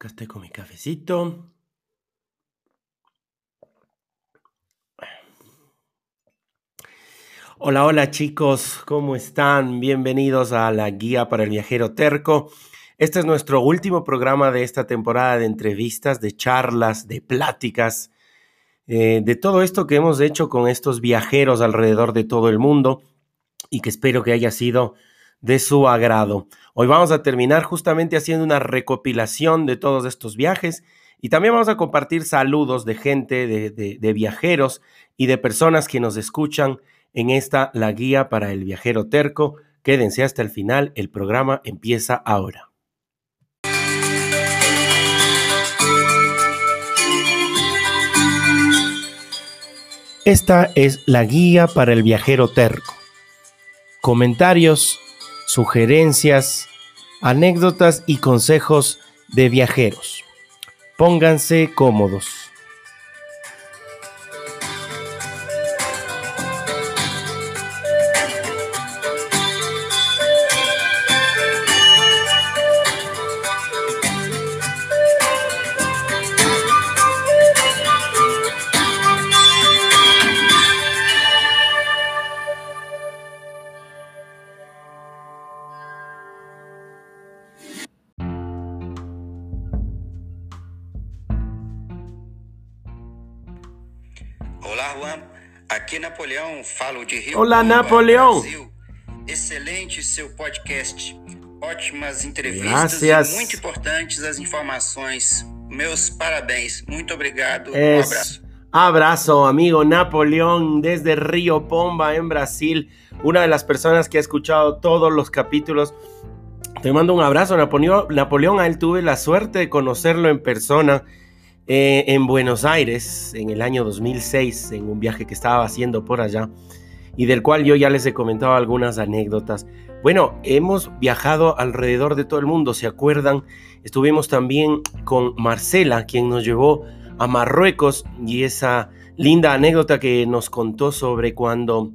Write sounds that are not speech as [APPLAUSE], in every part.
Acá estoy con mi cafecito. Hola, hola chicos, ¿cómo están? Bienvenidos a la Guía para el Viajero Terco. Este es nuestro último programa de esta temporada de entrevistas, de charlas, de pláticas, eh, de todo esto que hemos hecho con estos viajeros alrededor de todo el mundo y que espero que haya sido de su agrado. Hoy vamos a terminar justamente haciendo una recopilación de todos estos viajes y también vamos a compartir saludos de gente, de, de viajeros y de personas que nos escuchan en esta La Guía para el Viajero Terco. Quédense hasta el final, el programa empieza ahora. Esta es la guía para el viajero terco. Comentarios, sugerencias, anécdotas y consejos de viajeros. Pónganse cómodos. Napoleão, falo de Rio. Olá, Napoleão. Brasil. Excelente seu podcast. Ótimas entrevistas Graças. e muito importantes as informações. Meus parabéns. Muito obrigado. Um Es abraço. abrazo, amigo Napoleón, desde Río Pomba, en Brasil. Una de las personas que ha escuchado todos los capítulos. Te mando un abrazo, Napoleón. Napoleón, a él tuve la suerte de conocerlo en persona eh, en Buenos Aires en el año 2006, en un viaje que estaba haciendo por allá y del cual yo ya les he comentado algunas anécdotas. Bueno, hemos viajado alrededor de todo el mundo, ¿se acuerdan? Estuvimos también con Marcela, quien nos llevó a Marruecos y esa linda anécdota que nos contó sobre cuando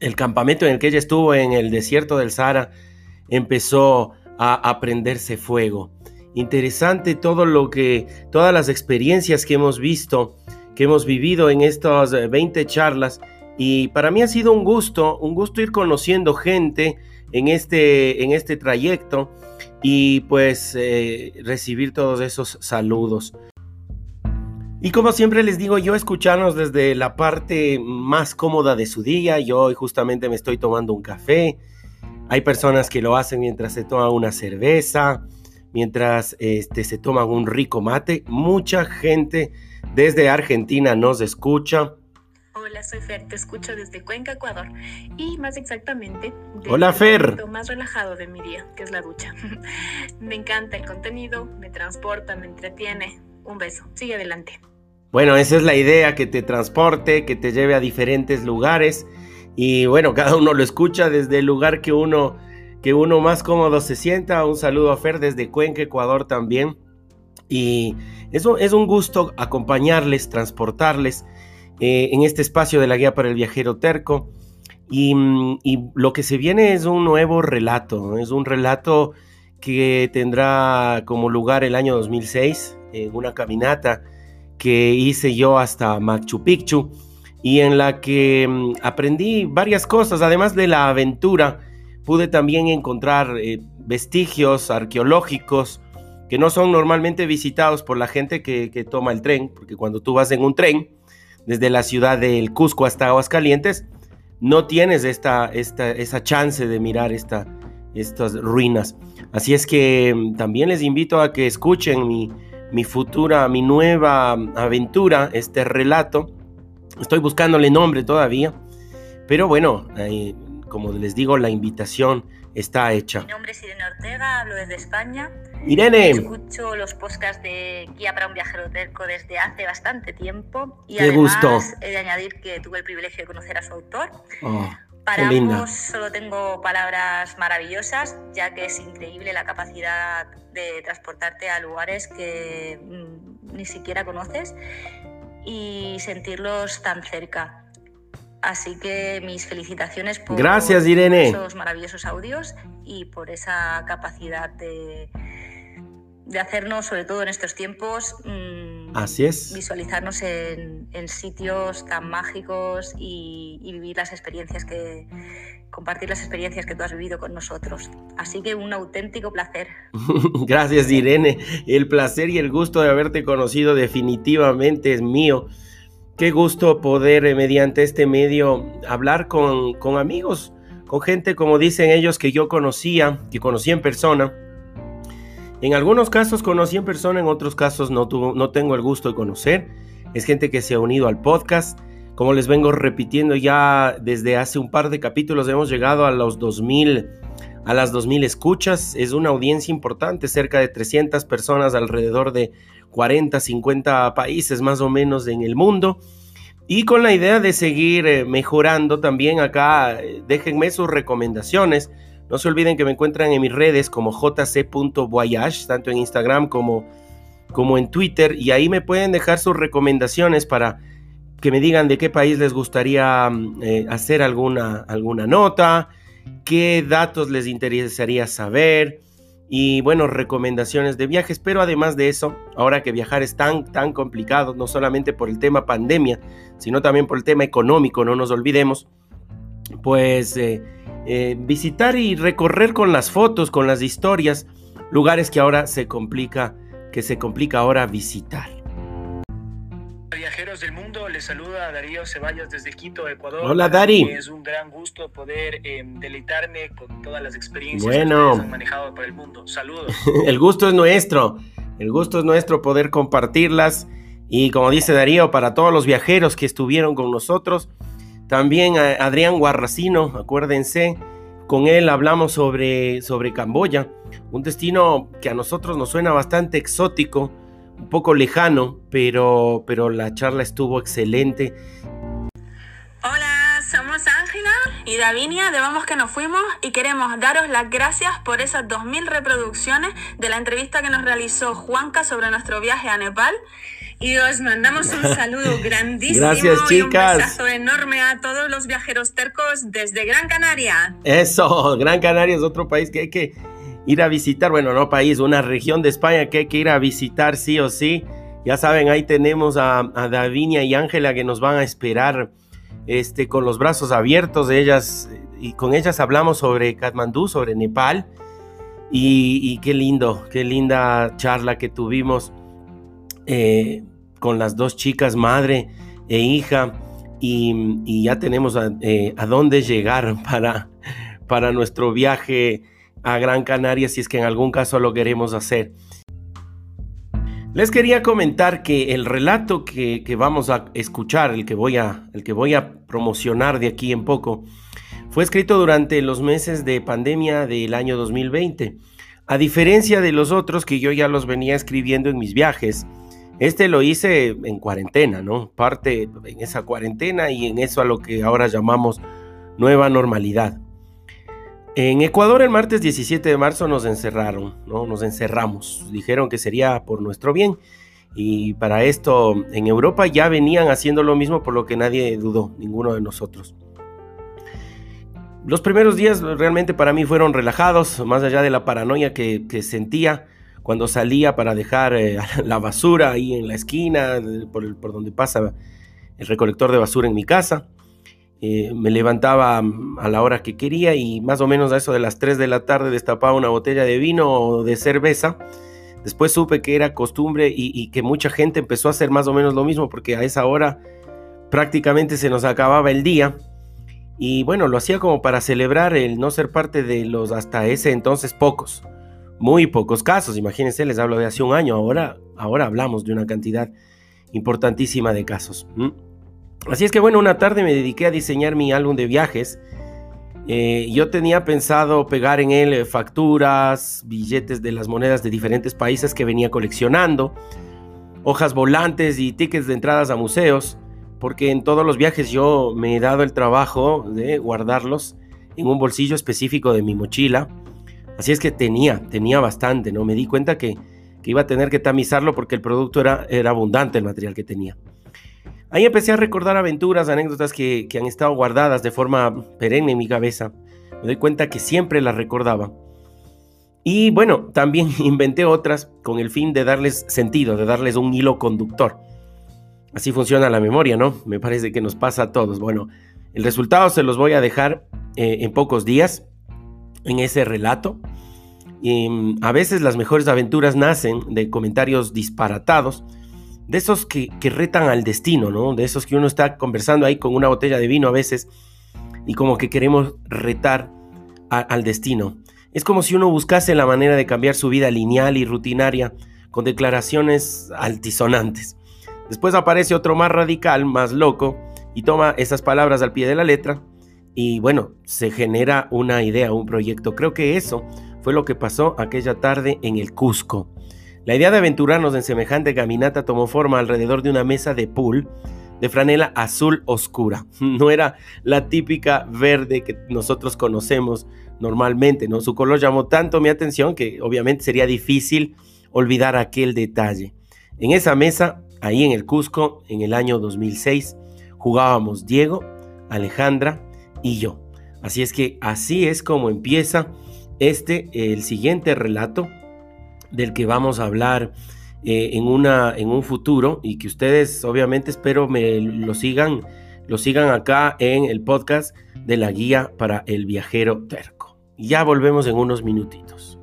el campamento en el que ella estuvo en el desierto del Sahara empezó a, a prenderse fuego. Interesante todo lo que, todas las experiencias que hemos visto, que hemos vivido en estas eh, 20 charlas. Y para mí ha sido un gusto, un gusto ir conociendo gente en este, en este trayecto y pues eh, recibir todos esos saludos. Y como siempre les digo, yo escucharnos desde la parte más cómoda de su día. Yo hoy justamente me estoy tomando un café. Hay personas que lo hacen mientras se toman una cerveza, mientras este, se toman un rico mate. Mucha gente desde Argentina nos escucha. Hola, soy Fer, te escucho desde Cuenca, Ecuador. Y más exactamente, desde Hola, el Fer. momento más relajado de mi día, que es la ducha. [LAUGHS] me encanta el contenido, me transporta, me entretiene. Un beso, sigue adelante. Bueno, esa es la idea, que te transporte, que te lleve a diferentes lugares. Y bueno, [LAUGHS] cada uno lo escucha desde el lugar que uno, que uno más cómodo se sienta. Un saludo a Fer desde Cuenca, Ecuador también. Y eso es un gusto acompañarles, transportarles eh, en este espacio de la guía para el viajero terco. Y, mm, y lo que se viene es un nuevo relato, es un relato que tendrá como lugar el año 2006, en una caminata que hice yo hasta Machu Picchu y en la que mm, aprendí varias cosas, además de la aventura, pude también encontrar eh, vestigios arqueológicos que no son normalmente visitados por la gente que, toma el tren, porque cuando tú vas en un tren, desde la ciudad del Cusco hasta Aguascalientes, no tienes esta, esta, esa chance de mirar esta, estas ruinas. Así es que mm, también les invito a que escuchen mi, mi futura, mi nueva aventura, este relato. Estoy buscándole nombre todavía, pero bueno, como les digo, la invitación está hecha. Mi nombre es Irene Ortega, hablo desde España. Irene, Escucho los podcasts de Guía para un viajero terco desde hace bastante tiempo. Y Qué además gusto. he de añadir que tuve el privilegio de conocer a su autor. oh, Para ambos solo tengo palabras maravillosas, ya que es increíble la capacidad de transportarte a lugares que mm, ni siquiera conoces y sentirlos tan cerca. Así que mis felicitaciones por Gracias, Irene. esos maravillosos audios y por esa capacidad de, de hacernos, sobre todo en estos tiempos, mm, Así es. visualizarnos en, en sitios tan mágicos y, y vivir las experiencias que compartir las experiencias que tú has vivido con nosotros. Así que un auténtico placer. [LAUGHS] Gracias Irene, el placer y el gusto de haberte conocido definitivamente es mío. Qué gusto poder eh, mediante este medio hablar con, con amigos, con gente como dicen ellos que yo conocía, que conocí en persona. En algunos casos conocí en persona, en otros casos no, no tengo el gusto de conocer. Es gente que se ha unido al podcast. Como les vengo repitiendo ya desde hace un par de capítulos, hemos llegado a los 2000, a las 2000 escuchas. Es una audiencia importante, cerca de 300 personas alrededor de 40, 50 países más o menos en el mundo. Y con la idea de seguir eh, mejorando también acá, eh, déjenme sus recomendaciones. No se olviden que me encuentran en mis redes como jc.voyage, tanto en Instagram como, como en Twitter. Y ahí me pueden dejar sus recomendaciones para que me digan de qué país les gustaría eh, hacer alguna, alguna nota, qué datos les interesaría saber y bueno, recomendaciones de viajes, pero además de eso, ahora que viajar es tan, tan complicado, no solamente por el tema pandemia, sino también por el tema económico, no nos olvidemos, pues eh, eh, visitar y recorrer con las fotos, con las historias, lugares que ahora se complica, que se complica ahora visitar. Viajeros del mundo, les saluda Darío Ceballos desde Quito, Ecuador. Hola Dari. Es un gran gusto poder eh, deleitarme con todas las experiencias Bueno. que han manejado por el mundo. Saludos. [LAUGHS] El gusto es nuestro, el gusto es nuestro poder compartirlas y como dice Darío, para todos los viajeros que estuvieron con nosotros, también a Adrián Guarracino, acuérdense, con él hablamos sobre, sobre Camboya, un destino que a nosotros nos suena bastante exótico, un poco lejano, pero, pero la charla estuvo excelente. Hola, somos Ángela y Davinia de Vamos que nos fuimos y queremos daros las gracias por esas 2.000 reproducciones de la entrevista que nos realizó Juanca sobre nuestro viaje a Nepal. Y os mandamos un [LAUGHS] saludo grandísimo Gracias, y un chicas. besazo enorme a todos los viajeros tercos desde Gran Canaria. Eso, [LAUGHS] Gran Canaria es otro país que hay que ir a visitar. Bueno, no país, una región de España que hay que ir a visitar sí o sí. Ya saben, ahí tenemos a, Davinia y Ángela que nos van a esperar este, con los brazos abiertos. Ellas, y con ellas hablamos sobre Katmandú, sobre Nepal. Y, qué lindo, qué linda charla que tuvimos eh, con las dos chicas, madre e hija. Y, y ya tenemos a, eh, a dónde llegar [LAUGHS] para, para nuestro viaje a Gran Canaria si es que en algún caso lo queremos hacer. Les quería comentar que el relato que, vamos a escuchar, el que, voy a, el que voy a promocionar de aquí en poco, fue escrito durante los meses de pandemia del año 2020. A diferencia de los otros que yo ya los venía escribiendo en mis viajes, este lo hice en cuarentena, ¿no? Parte en esa cuarentena y en eso a lo que ahora llamamos nueva normalidad. En Ecuador el martes 17 de marzo nos encerraron, ¿no? Nos encerramos. Dijeron que sería por nuestro bien. Y para esto en Europa ya venían haciendo lo mismo por lo que nadie dudó, ninguno de nosotros. Los primeros días realmente para mí fueron relajados, más allá de la paranoia que, sentía cuando salía para dejar eh, [LAUGHS] la basura ahí en la esquina, por donde pasa el recolector de basura en mi casa. Eh, me levantaba a la hora que quería y más o menos a eso de las 3 de la tarde destapaba una botella de vino o de cerveza. Después supe que era costumbre y, que mucha gente empezó a hacer más o menos lo mismo porque a esa hora prácticamente se nos acababa el día. Y bueno, lo hacía como para celebrar el no ser parte de los hasta ese entonces pocos, muy pocos casos. Imagínense, les hablo de hace un año, ahora, ahora hablamos de una cantidad importantísima de casos. ¿Mm? Así es que bueno, una tarde me dediqué a diseñar mi álbum de viajes. Eh, yo tenía pensado pegar en él eh, facturas, billetes de las monedas de diferentes países que venía coleccionando, hojas volantes y tickets de entradas a museos, porque en todos los viajes yo me he dado el trabajo de guardarlos en un bolsillo específico de mi mochila. Así es que tenía, tenía bastante, ¿no? Me di cuenta que, que iba a tener que tamizarlo porque el producto era, era abundante, el material que tenía. Ahí empecé a recordar aventuras, anécdotas que, han estado guardadas de forma perenne en mi cabeza. Me doy cuenta que siempre las recordaba. Y bueno, también [LAUGHS] inventé otras con el fin de darles sentido, de darles un hilo conductor. Así funciona la memoria, ¿no? Me parece que nos pasa a todos. Bueno, el resultado se los voy a dejar eh, en pocos días en ese relato. Y, mm, a veces las mejores aventuras nacen de comentarios disparatados, de esos que, retan al destino, ¿no? De esos que uno está conversando ahí con una botella de vino a veces y como que queremos retar al destino. Es como si uno buscase la manera de cambiar su vida lineal y rutinaria con declaraciones altisonantes. Después aparece otro más radical, más loco, y toma esas palabras al pie de la letra y bueno, se genera una idea, un proyecto. Creo que eso fue lo que pasó aquella tarde en el Cusco. La idea de aventurarnos en semejante caminata tomó forma alrededor de una mesa de pool de franela azul oscura. [LAUGHS] No era la típica verde que nosotros conocemos normalmente, ¿no? Su color llamó tanto mi atención que obviamente sería difícil olvidar aquel detalle. En esa mesa, ahí en el Cusco, en el año 2006, jugábamos Diego, Alejandra y yo. Así es que así es como empieza este, el siguiente relato del que vamos a hablar eh, en, una, en un futuro y que ustedes obviamente espero me lo sigan, lo sigan acá en el podcast de la guía para el viajero terco. Ya volvemos en unos minutitos.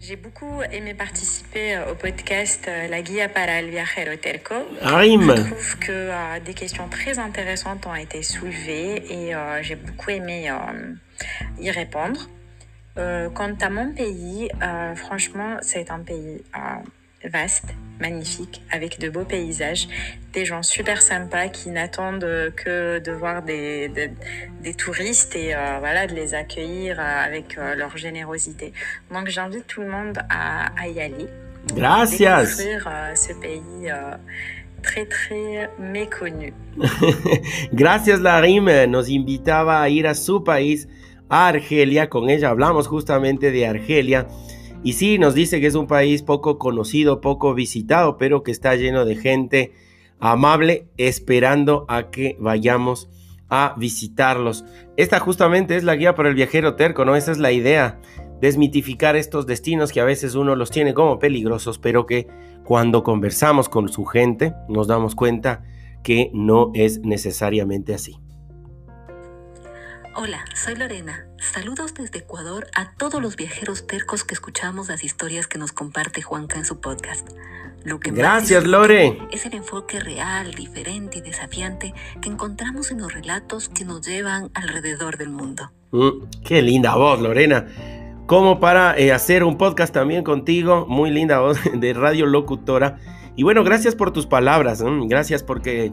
J'ai beaucoup aimé participer au podcast La Guia para el Viajero Terco. Arim. Je trouve que euh, des questions très intéressantes ont été soulevées et euh, j'ai beaucoup aimé euh, y répondre. Euh, quant à mon pays, euh, franchement, c'est un pays euh, vaste, magnifique, avec de beaux paysages, des gens super sympas qui n'attendent que de voir des, des, des touristes et euh, voilà, de les accueillir euh, avec euh, leur générosité. Donc j'invite tout le monde à, à y aller, Gracias. découvrir euh, ce pays très très méconnu. [LAUGHS] Gracias Larim, nos invitaba a ir a su país, a Argelia, con ella hablamos justamente de Argelia. Y sí, nos dice que es un país poco conocido, poco visitado, pero que está lleno de gente amable esperando a que vayamos a visitarlos. Esta justamente es la guía para el viajero terco, ¿no? Esa es la idea, desmitificar estos destinos que a veces uno los tiene como peligrosos, pero que cuando conversamos con su gente nos damos cuenta que no es necesariamente así. Hola, soy Lorena. Saludos desde Ecuador a todos los viajeros tercos que escuchamos las historias que nos comparte Juanca en su podcast. Lo que más Gracias, disfruto Lore. Es el enfoque real, diferente y desafiante que encontramos en los relatos que nos llevan alrededor del mundo. Mm, qué linda voz, Lorena. Como para eh, hacer un podcast también contigo, muy linda voz [LAUGHS] de radio locutora. Y bueno, gracias por tus palabras, mm, gracias porque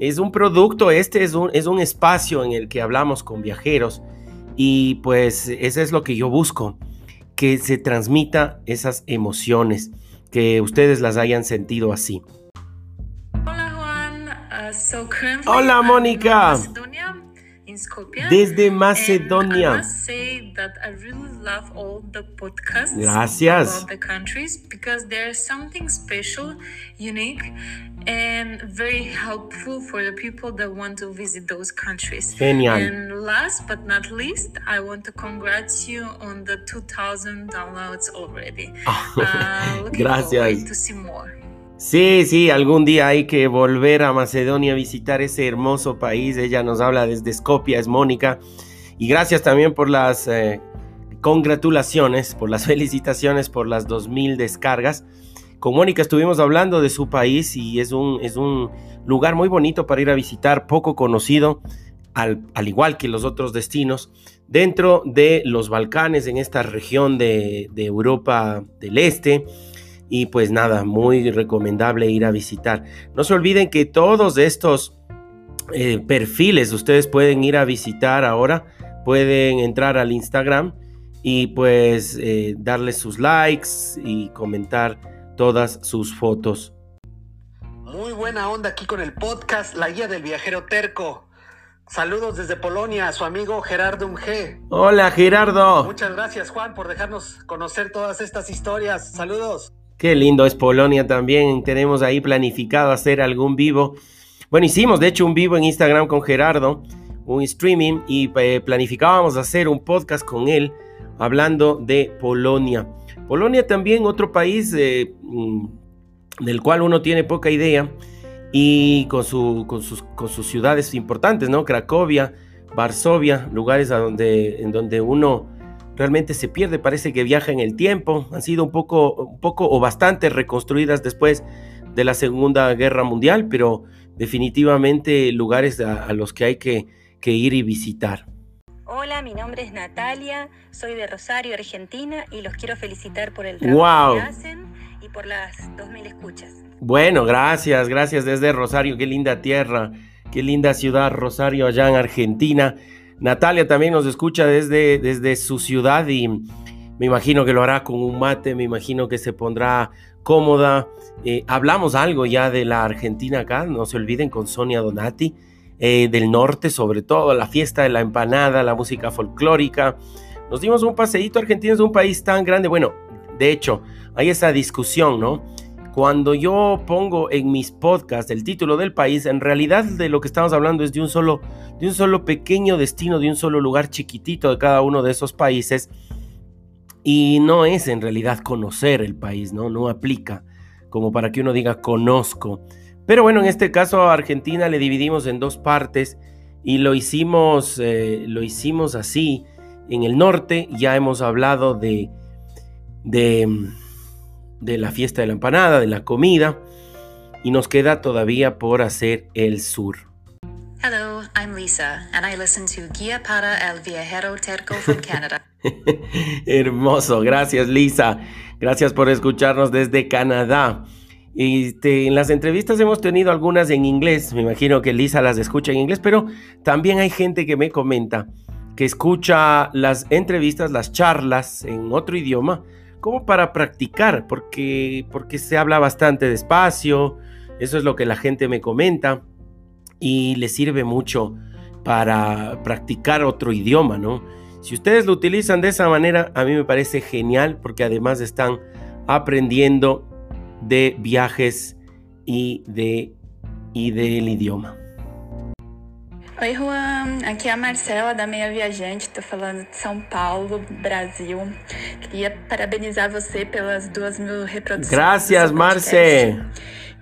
es un producto, este es un, es un espacio en el que hablamos con viajeros y pues eso es lo que yo busco, que se transmita esas emociones, que ustedes las hayan sentido así. Hola Juan, Uh, so Hola, Mónica. Desde Macedonia. That I really love all the podcasts Gracias. about the countries because there's something special, unique, and very helpful for the people that want to visit those countries. Genial. And last but not least, I want to congratulate you on the 2,000 downloads already. [LAUGHS] Uh, Gracias. to see more. Sí, sí, algún día hay que volver a Macedonia a visitar ese hermoso país. Ella nos habla desde Skopje, es Mónica. Y gracias también por las eh, congratulaciones, por las [LAUGHS] felicitaciones por las 2000 descargas. Con Mónica estuvimos hablando de su país y es un, es un lugar muy bonito para ir a visitar, poco conocido, al, al igual que los otros destinos, dentro de los Balcanes, en esta región de, de Europa del Este. Y pues nada, muy recomendable ir a visitar. No se olviden que todos estos eh, perfiles ustedes pueden ir a visitar ahora, pueden entrar al Instagram y pues eh, darle sus likes y comentar todas sus fotos. Muy buena onda aquí con el podcast La Guía del Viajero Terco. Saludos desde Polonia, su amigo Gerardo G. Hola Gerardo. Muchas gracias Juan por dejarnos conocer todas estas historias. Saludos. Qué lindo es Polonia también. Tenemos ahí planificado hacer algún vivo. Bueno, hicimos de hecho un vivo en Instagram con Gerardo, un streaming, y eh, planificábamos hacer un podcast con él hablando de Polonia. Polonia también otro país eh, mm, del cual uno tiene poca idea y con, su, con, sus, con sus ciudades importantes, ¿no? Cracovia, Varsovia, lugares a donde, en donde uno realmente se pierde, parece que viaja en el tiempo, han sido un poco, un poco o bastante reconstruidas después de la Segunda Guerra Mundial, pero definitivamente lugares a, los que hay que, que ir y visitar. Hola, mi nombre es Natalia, soy de Rosario, Argentina, y los quiero felicitar por el trabajo que hacen y por las 2.000 escuchas. Bueno, gracias, gracias desde Rosario, qué linda tierra, qué linda ciudad Rosario allá en Argentina. Natalia también nos escucha desde, desde su ciudad y me imagino que lo hará con un mate, me imagino que se pondrá cómoda. Eh, hablamos algo ya de la Argentina acá, no se olviden con Sonia Donati, eh, del norte sobre todo, la fiesta de la empanada, la música folclórica. Nos dimos un paseíto, Argentina es un país tan grande, bueno, de hecho, hay esa discusión, ¿no? Cuando yo pongo en mis podcasts el título del país, en realidad de lo que estamos hablando es de un solo, de un solo pequeño destino, de un solo lugar chiquitito de cada uno de esos países. Y no es en realidad conocer el país, ¿no? No aplica como para que uno diga conozco. Pero bueno, en este caso a Argentina le dividimos en dos partes y lo hicimos, eh, lo hicimos así. En el norte ya hemos hablado de, de de la fiesta de la empanada, de la comida, y nos queda todavía por hacer el sur. I'm Lisa, and I listen to Guía para el Viajero Terco from [LAUGHS] Canada. Hermoso, gracias Lisa. Gracias por escucharnos desde Canadá. Este, en las entrevistas hemos tenido algunas en inglés, me imagino que Lisa las escucha en inglés, pero también hay gente que me comenta que escucha las entrevistas, las charlas en otro idioma, como para practicar, porque, porque se habla bastante despacio, eso es lo que la gente me comenta y le sirve mucho para practicar otro idioma, ¿no? Si ustedes lo utilizan de esa manera, a mí me parece genial porque además están aprendiendo de viajes y, de, y del idioma. Oi, Juan. Aqui é a Marcela da Meia Viajante. Estou falando de São Paulo, Brasil. Queria parabenizar você pelas duas mil reproduções. Gracias, Marce.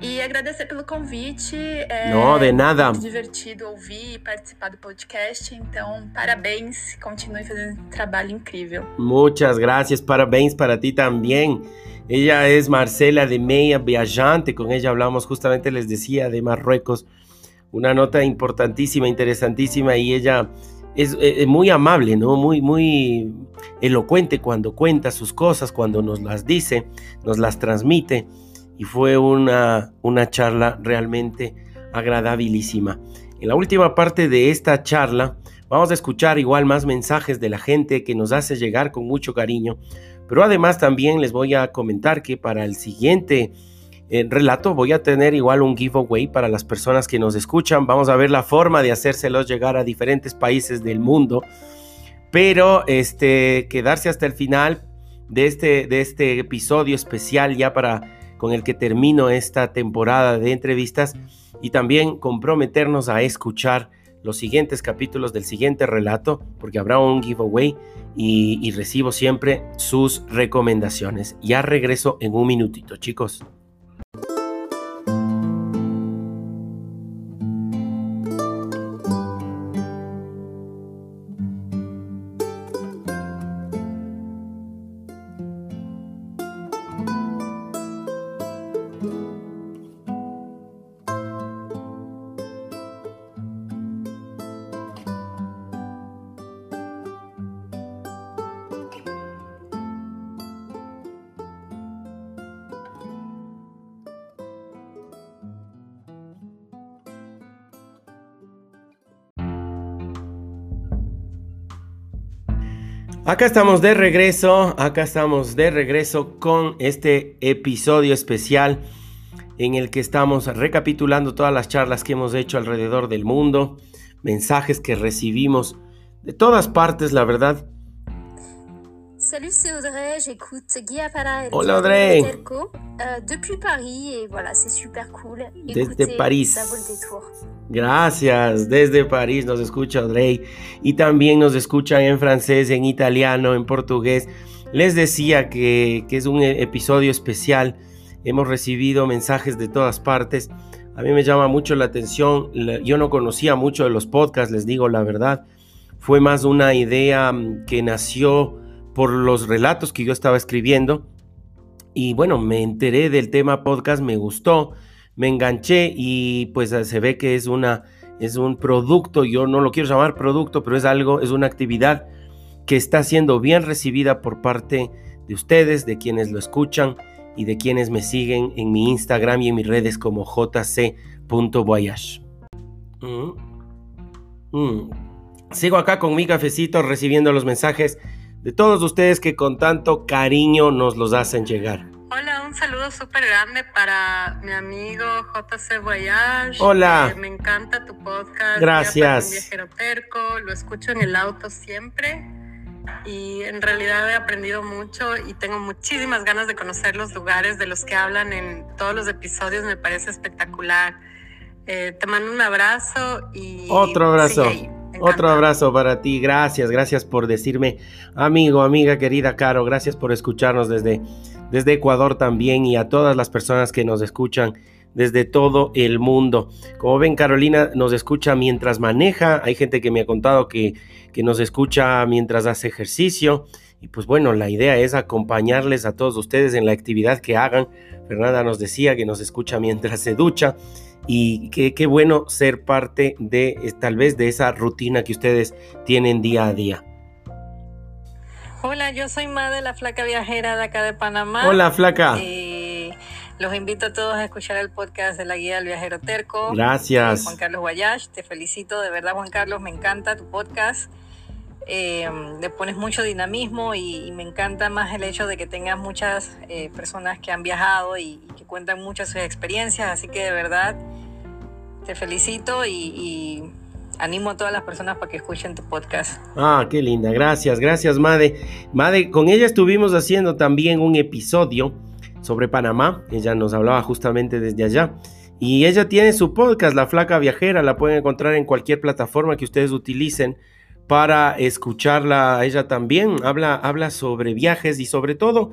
E agradecer pelo convite. É Não, de nada. Muito divertido ouvir e participar do podcast. Então, parabéns. Continue fazendo um trabalho incrível. Muchas gracias. Parabéns para ti também. Ella es Marcela de Meia Viajante. Con ella hablamos justamente, les decía, de Marruecos. una nota importantísima, interesantísima y ella es, eh, muy amable, ¿no? Muy, muy elocuente cuando cuenta sus cosas, cuando nos las dice, nos las transmite y fue una, una charla realmente agradabilísima. En la última parte de esta charla vamos a escuchar igual más mensajes de la gente que nos hace llegar con mucho cariño, pero además también les voy a comentar que para el siguiente relato voy a tener igual un giveaway para las personas que nos escuchan. Vamos a ver la forma de hacérselos llegar a diferentes países del mundo. Pero este, quedarse hasta el final de este, de este episodio especial ya para con el que termino esta temporada de entrevistas y también comprometernos a escuchar los siguientes capítulos del siguiente relato porque habrá un giveaway y, recibo siempre sus recomendaciones. Ya regreso en un minutito, chicos. Acá estamos de regreso, acá estamos de regreso con este episodio especial en el que estamos recapitulando todas las charlas que hemos hecho alrededor del mundo, mensajes que recibimos de todas partes, la verdad. Salut, c'est Audrey, j'écoute Guy Apara et Hola Audrey. Euh, depuis Paris et voilà, c'est super cool. Desde Écoutez, París. Ça vaut le détour. Gracias, desde París nos escucha Audrey y también nos escuchan en francés, en italiano, en portugués. Les decía que, que es un e- episodio especial, hemos recibido mensajes de todas partes. A mí me llama mucho la atención, yo no conocía mucho de los podcasts, les digo la verdad. Fue más una idea mm, que nació por los relatos que yo estaba escribiendo. Y bueno, me enteré del tema podcast, me gustó, me enganché y pues se ve que es una es un producto, yo no lo quiero llamar producto, pero es algo, es una actividad que está siendo bien recibida por parte de ustedes, de quienes lo escuchan y de quienes me siguen en mi Instagram y en mis redes como jc.voyage. Mm. Mm. Sigo acá con mi cafecito recibiendo los mensajes de todos ustedes que con tanto cariño nos los hacen llegar. Hola, un saludo súper grande para mi amigo JC Voyage. Hola. Me encanta tu podcast. Gracias. Viajero terco. Lo escucho en el auto siempre. Y en realidad he aprendido mucho y tengo muchísimas ganas de conocer los lugares de los que hablan en todos los episodios. Me parece espectacular. Eh, te mando un abrazo y... Otro abrazo. sigue ahí. Otro abrazo para ti. Gracias, gracias por decirme, amigo, amiga querida Caro, gracias por escucharnos desde, desde Ecuador también y a todas las personas que nos escuchan desde todo el mundo. Como ven, Carolina nos escucha mientras maneja. Hay gente que me ha contado que, que nos escucha mientras hace ejercicio. Y pues bueno, la idea es acompañarles a todos ustedes en la actividad que hagan. Fernanda nos decía que nos escucha mientras se ducha y qué, qué bueno ser parte de tal vez de esa rutina que ustedes tienen día a día. Hola, yo soy Made, la flaca viajera de acá de Panamá. Hola, flaca. Eh, los invito a todos a escuchar el podcast de la guía del viajero terco. Gracias. Juan Carlos Guayash, te felicito, de verdad Juan Carlos, me encanta tu podcast. Eh, le pones mucho dinamismo y, y me encanta más el hecho de que tengas muchas eh, personas que han viajado y, y que cuentan muchas sus experiencias, así que de verdad te felicito y, y animo a todas las personas para que escuchen tu podcast. Ah, qué linda. Gracias, gracias, Made. Made, con ella estuvimos haciendo también un episodio sobre Panamá. Ella nos hablaba justamente desde allá. Y ella tiene su podcast, La Flaca Viajera. La pueden encontrar en cualquier plataforma que ustedes utilicen para escucharla. Ella también habla, habla sobre viajes y sobre todo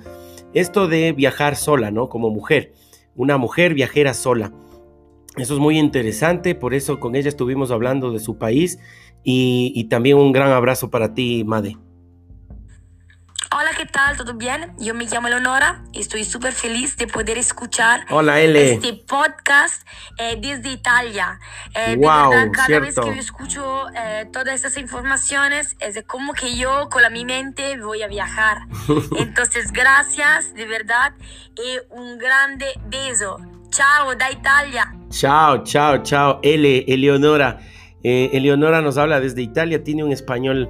esto de viajar sola, ¿no? Como mujer. Una mujer viajera sola. Eso es muy interesante, por eso con ella estuvimos hablando de su país y, y también un gran abrazo para ti, Made. ¿Qué tal? ¿Todo bien? Yo me llamo Leonora y estoy súper feliz de poder escuchar Hola, L. este podcast eh, desde Italia. Eh, de Wow, verdad, cada vez cierto. que yo escucho eh, todas estas informaciones, es de como que yo con la mi mente voy a viajar. [LAUGHS] Entonces, gracias, de verdad, y un grande beso. Chao, da Italia. Chao, chao, chao. L, Eleonora. Eh, Eleonora nos habla desde Italia, tiene un español,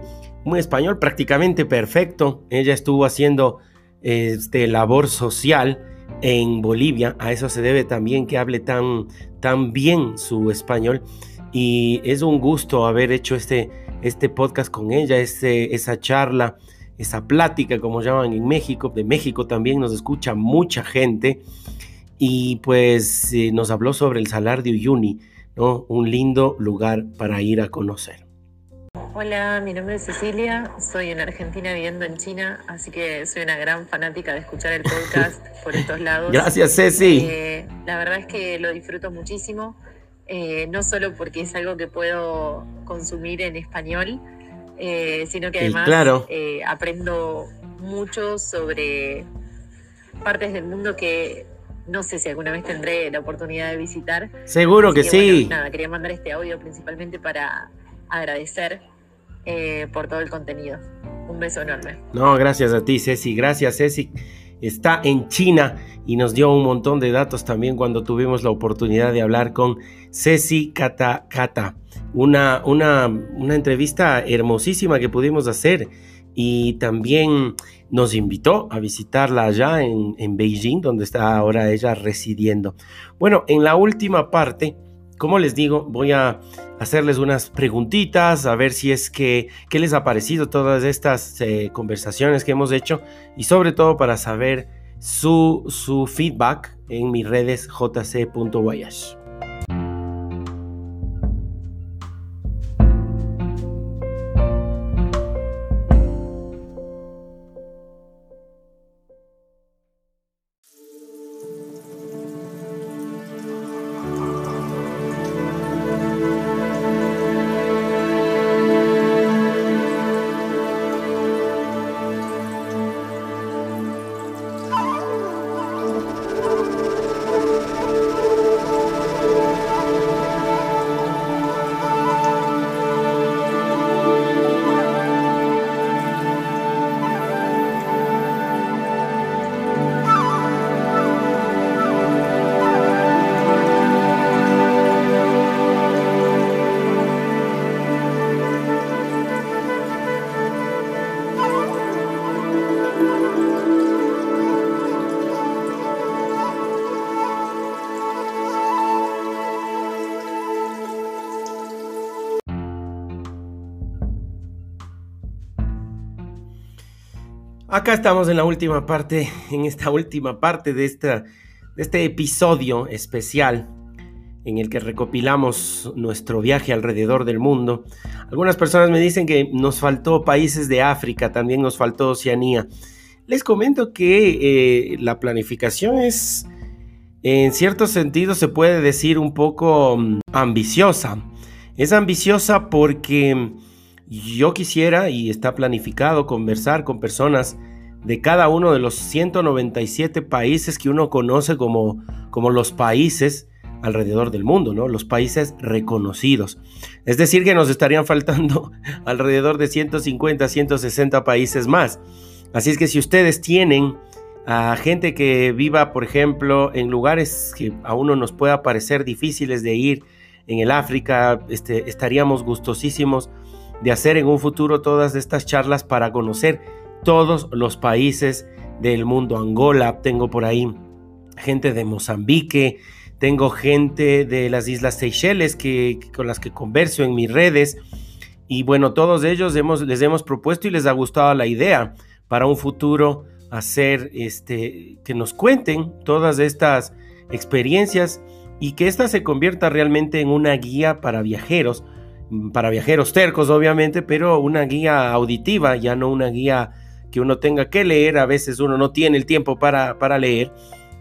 un español prácticamente perfecto. Ella estuvo haciendo este, labor social en Bolivia. A eso se debe también que hable tan, tan bien su español. Y es un gusto haber hecho este, este podcast con ella, este, esa charla, esa plática, como llaman en México. De México también nos escucha mucha gente y pues eh, nos habló sobre el Salar de Uyuni, ¿no? Un lindo lugar para ir a conocer. Hola, mi nombre es Cecilia, soy en Argentina viviendo en China, así que soy una gran fanática de escuchar el podcast [LAUGHS] por estos lados. Gracias, Ceci. Eh, la verdad es que lo disfruto muchísimo, eh, no solo porque es algo que puedo consumir en español, eh, sino que además claro. aprendo mucho sobre partes del mundo que no sé si alguna vez tendré la oportunidad de visitar. Seguro que sí. bueno, nada, quería mandar este audio principalmente para agradecer eh, por todo el contenido. Un beso enorme. No, gracias a ti, Ceci. Gracias, Ceci. Está en China y nos dio un montón de datos también cuando tuvimos la oportunidad de hablar con Ceci Kata Kata. Una, una, una entrevista hermosísima que pudimos hacer y también nos invitó a visitarla allá en, en Beijing, donde está ahora ella residiendo. Bueno, en la última parte como les digo, voy a hacerles unas preguntitas, a ver si es que, qué les ha parecido todas estas eh, conversaciones que hemos hecho y sobre todo para saber su, su feedback en mis redes jc.voyage. Acá estamos en la última parte, en esta última parte de, esta, de este episodio especial en el que recopilamos nuestro viaje alrededor del mundo. Algunas personas me dicen que nos faltó países de África, también nos faltó Oceanía. Les comento que eh, la planificación es, en cierto sentido, se puede decir un poco mm, ambiciosa. Es ambiciosa porque yo quisiera, y está planificado, conversar con personas de cada uno de los 197 países que uno conoce como, como los países alrededor del mundo, ¿no? Los países reconocidos. Es decir, que nos estarían faltando [LAUGHS] alrededor de 150, 160 países más. Así es que si ustedes tienen a gente que viva, por ejemplo, en lugares que a uno nos pueda parecer difíciles de ir, en el África, este, estaríamos gustosísimos de hacer en un futuro todas estas charlas para conocer todos los países del mundo. Angola, tengo por ahí gente de Mozambique, tengo gente de las Islas Seychelles que, con las que converso en mis redes. Y bueno, todos ellos les hemos propuesto y les ha gustado la idea para un futuro hacer este que nos cuenten todas estas experiencias y que esta se convierta realmente en una guía para viajeros para viajeros tercos, obviamente, pero una guía auditiva, ya no una guía que uno tenga que leer. A veces uno no tiene el tiempo para, para leer,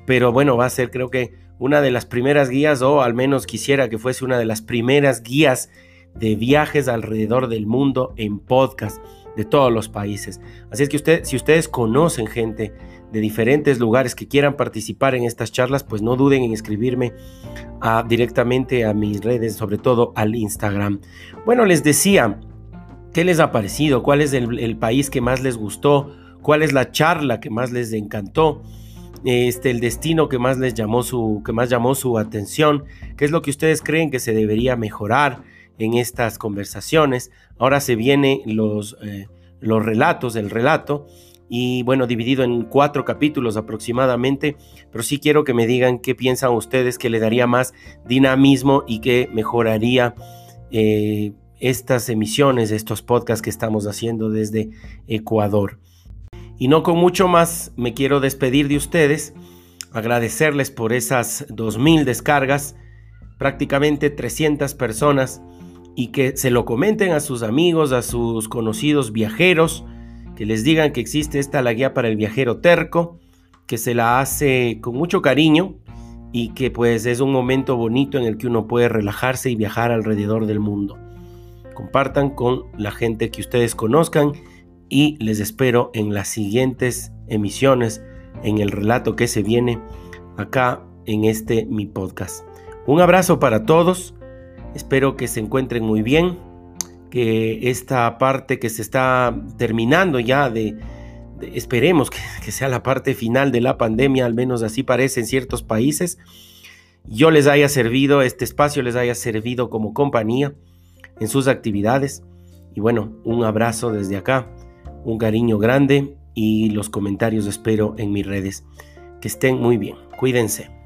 pero bueno, va a ser creo que una de las primeras guías, o al menos quisiera que fuese una de las primeras guías de viajes alrededor del mundo en podcast de todos los países. Así es que usted, si ustedes conocen gente de diferentes lugares que quieran participar en estas charlas, pues no duden en escribirme directamente a mis redes, sobre todo al Instagram. Bueno, les decía, ¿qué les ha parecido? ¿Cuál es el, país que más les gustó? ¿Cuál es la charla que más les encantó? Este, el destino que más les llamó su, que más llamó su atención, qué es lo que ustedes creen que se debería mejorar en estas conversaciones. Ahora se vienen los, eh, los relatos, el relato, y bueno, dividido en cuatro capítulos aproximadamente, pero sí quiero que me digan qué piensan ustedes que le daría más dinamismo y que mejoraría eh, estas emisiones, estos podcasts que estamos haciendo desde Ecuador. Y no con mucho más, me quiero despedir de ustedes, agradecerles por esas 2.000 descargas, prácticamente 300 personas, y que se lo comenten a sus amigos, a sus conocidos viajeros, que les digan que existe esta la guía para el viajero terco, que se la hace con mucho cariño y que pues es un momento bonito en el que uno puede relajarse y viajar alrededor del mundo. Compartan con la gente que ustedes conozcan y les espero en las siguientes emisiones en el relato que se viene acá en este mi podcast. Un abrazo para todos, espero que se encuentren muy bien que esta parte que se está terminando ya de, esperemos que, que, sea la parte final de la pandemia, al menos así parece en ciertos países, yo les haya servido, este espacio les haya servido como compañía en sus actividades. Y bueno, un abrazo desde acá Un cariño grande y los comentarios espero en mis redes. Que estén muy bien. Cuídense.